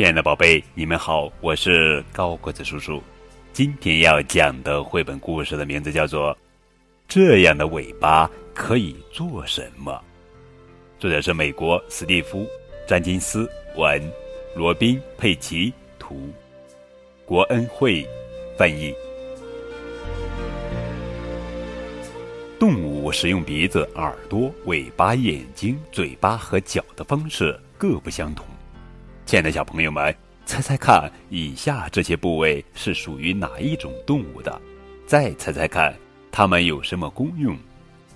亲爱的宝贝，你们好，我是高个子叔叔。今天要讲的绘本故事的名字叫做《这样的尾巴可以做什么》，作者是美国史蒂夫·詹金斯文，罗宾·佩奇图，国恩会翻译。动物使用鼻子、耳朵、尾巴、眼睛、嘴巴和脚的方式各不相同。亲爱的小朋友们，猜猜看，以下这些部位是属于哪一种动物的？再猜猜看，它们有什么功用？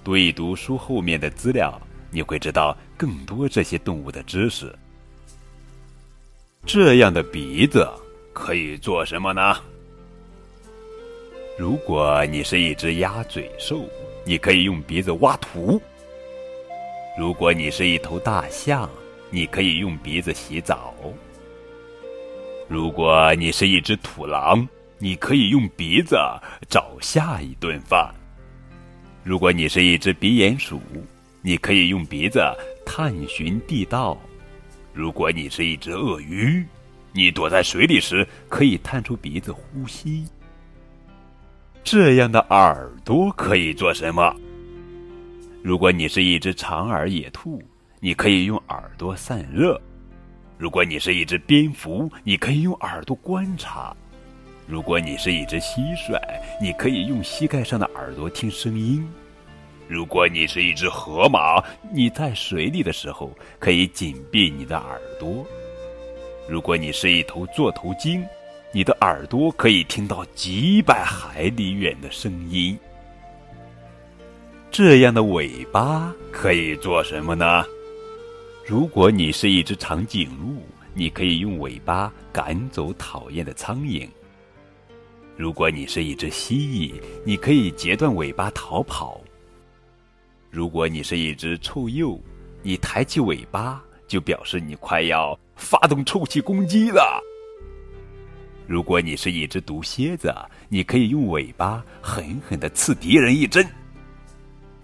读一读书后面的资料，你会知道更多这些动物的知识。这样的鼻子可以做什么呢？如果你是一只鸭嘴兽，你可以用鼻子挖土；如果你是一头大象，你可以用鼻子洗澡。如果你是一只土狼，你可以用鼻子找下一顿饭。如果你是一只鼻鼹鼠，你可以用鼻子探寻地道。如果你是一只鳄鱼，你躲在水里时可以探出鼻子呼吸。这样的耳朵可以做什么？如果你是一只长耳野兔。你可以用耳朵散热。如果你是一只蝙蝠，你可以用耳朵观察；如果你是一只蟋蟀，你可以用膝盖上的耳朵听声音；如果你是一只河马，你在水里的时候可以紧闭你的耳朵；如果你是一头座头鲸，你的耳朵可以听到几百海里远的声音。这样的尾巴可以做什么呢？如果你是一只长颈鹿，你可以用尾巴赶走讨厌的苍蝇；如果你是一只蜥蜴，你可以截断尾巴逃跑；如果你是一只臭鼬，你抬起尾巴就表示你快要发动臭气攻击了；如果你是一只毒蝎子，你可以用尾巴狠狠的刺敌人一针；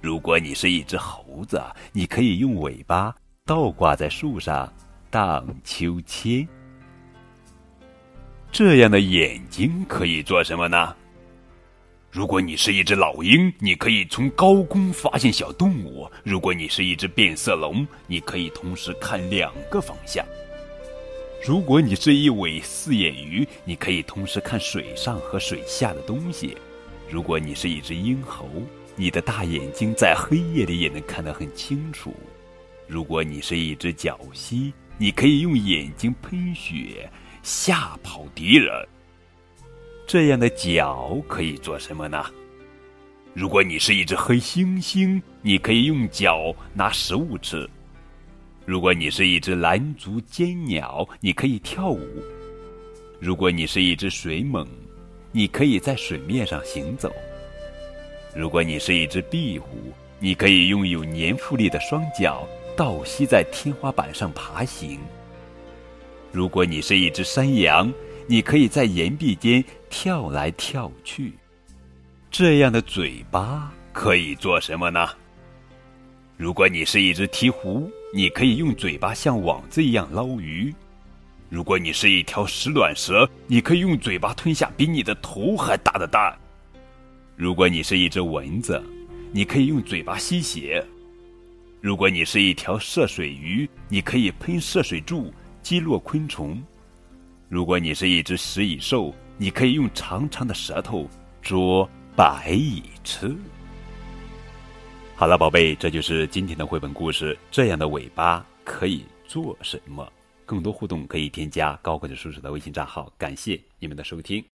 如果你是一只猴子，你可以用尾巴。倒挂在树上荡秋千。这样的眼睛可以做什么呢？如果你是一只老鹰，你可以从高空发现小动物；如果你是一只变色龙，你可以同时看两个方向；如果你是一尾四眼鱼，你可以同时看水上和水下的东西；如果你是一只鹰猴，你的大眼睛在黑夜里也能看得很清楚。如果你是一只角蜥，你可以用眼睛喷血吓跑敌人。这样的脚可以做什么呢？如果你是一只黑猩猩，你可以用脚拿食物吃。如果你是一只蓝足尖鸟，你可以跳舞。如果你是一只水蟒，你可以在水面上行走。如果你是一只壁虎，你可以用有粘附力的双脚。倒吸在天花板上爬行。如果你是一只山羊，你可以在岩壁间跳来跳去。这样的嘴巴可以做什么呢？如果你是一只鹈鹕，你可以用嘴巴像网子一样捞鱼。如果你是一条石卵蛇，你可以用嘴巴吞下比你的头还大的蛋。如果你是一只蚊子，你可以用嘴巴吸血。如果你是一条涉水鱼，你可以喷涉水柱击落昆虫；如果你是一只食蚁兽，你可以用长长的舌头捉白蚁吃。好了，宝贝，这就是今天的绘本故事。这样的尾巴可以做什么？更多互动可以添加高个子叔叔的微信账号。感谢你们的收听。